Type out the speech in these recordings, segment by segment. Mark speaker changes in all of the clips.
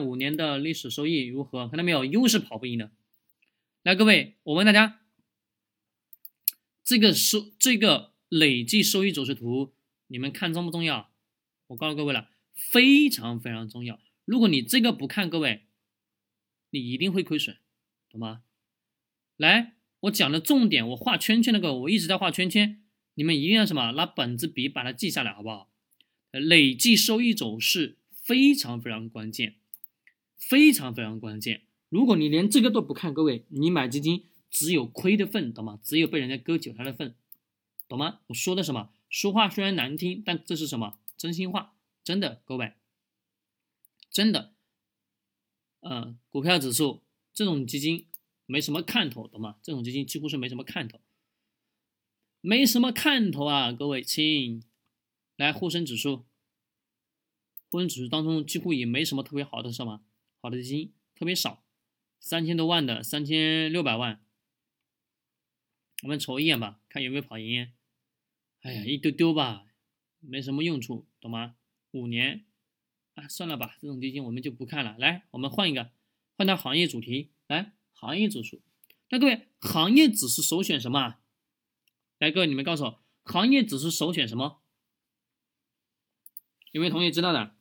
Speaker 1: 五年的历史收益如何？看到没有？又是跑不赢的。来，各位，我问大家，这个收这个累计收益走势图，你们看重不重要？我告诉各位了，非常非常重要。如果你这个不看，各位，你一定会亏损，懂吗？来，我讲的重点，我画圈圈那个，我一直在画圈圈，你们一定要什么？拿本子笔把它记下来，好不好？累计收益走势非常非常关键。非常非常关键，如果你连这个都不看，各位，你买基金只有亏的份，懂吗？只有被人家割韭菜的份，懂吗？我说的什么？说话虽然难听，但这是什么？真心话，真的，各位，真的，嗯，股票指数这种基金没什么看头，懂吗？这种基金几乎是没什么看头，没什么看头啊，各位亲，来沪深指数，沪深指数当中几乎也没什么特别好的，什么？好的基金特别少，三千多万的，三千六百万，我们瞅一眼吧，看有没有跑赢。哎呀，一丢丢吧，没什么用处，懂吗？五年，啊，算了吧，这种基金我们就不看了。来，我们换一个，换到行业主题，来，行业指数。那各位，行业指数首选什么？来，各位你们告诉我，行业指数首选什么？有没有同学知道的？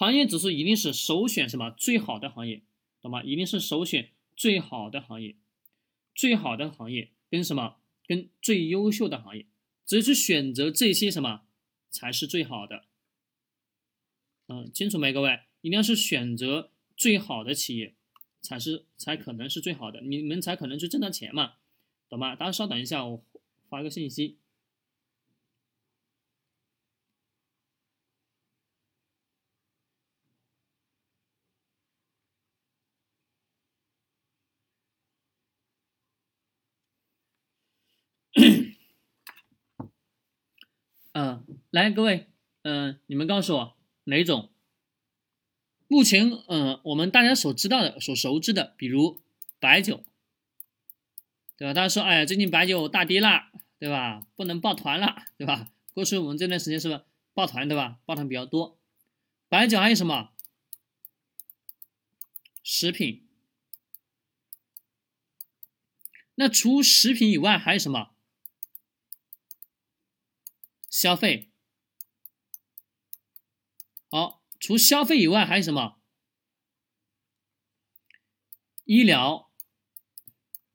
Speaker 1: 行业指数一定是首选什么最好的行业，懂吗？一定是首选最好的行业，最好的行业跟什么？跟最优秀的行业，只有去选择这些什么才是最好的。嗯，清楚没，各位？一定要是选择最好的企业，才是才可能是最好的，你们才可能去挣到钱嘛，懂吗？大家稍等一下，我发个信息。嗯，来，各位，嗯，你们告诉我哪种？目前，嗯，我们大家所知道的、所熟知的，比如白酒，对吧？大家说，哎呀，最近白酒大跌了，对吧？不能抱团了，对吧？过去我们这段时间是不抱团，对吧？抱团比较多。白酒还有什么？食品。那除食品以外还有什么？消费，好，除消费以外还有什么？医疗，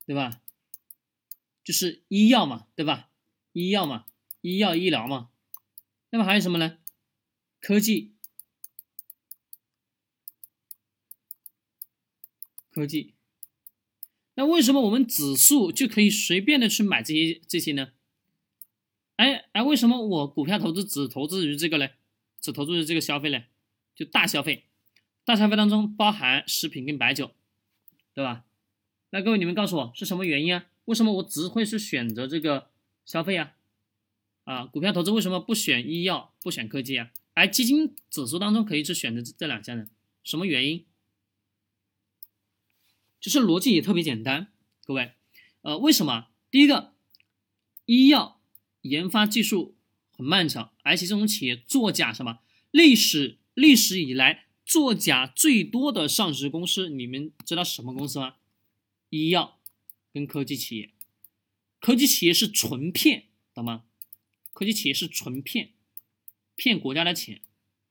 Speaker 1: 对吧？就是医药嘛，对吧？医药嘛，医药医疗嘛。那么还有什么呢？科技，科技。那为什么我们指数就可以随便的去买这些这些呢？哎哎，为什么我股票投资只投资于这个呢？只投资于这个消费呢？就大消费，大消费当中包含食品跟白酒，对吧？那各位你们告诉我是什么原因啊？为什么我只会是选择这个消费啊？啊，股票投资为什么不选医药、不选科技啊？而基金指数当中可以去选择这两项呢？什么原因？就是逻辑也特别简单，各位，呃，为什么？第一个，医药。研发技术很漫长，而且这种企业作假什么？历史历史以来作假最多的上市公司，你们知道什么公司吗？医药跟科技企业，科技企业是纯骗，懂吗？科技企业是纯骗，骗国家的钱，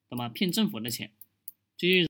Speaker 1: 懂吗？骗政府的钱，这些。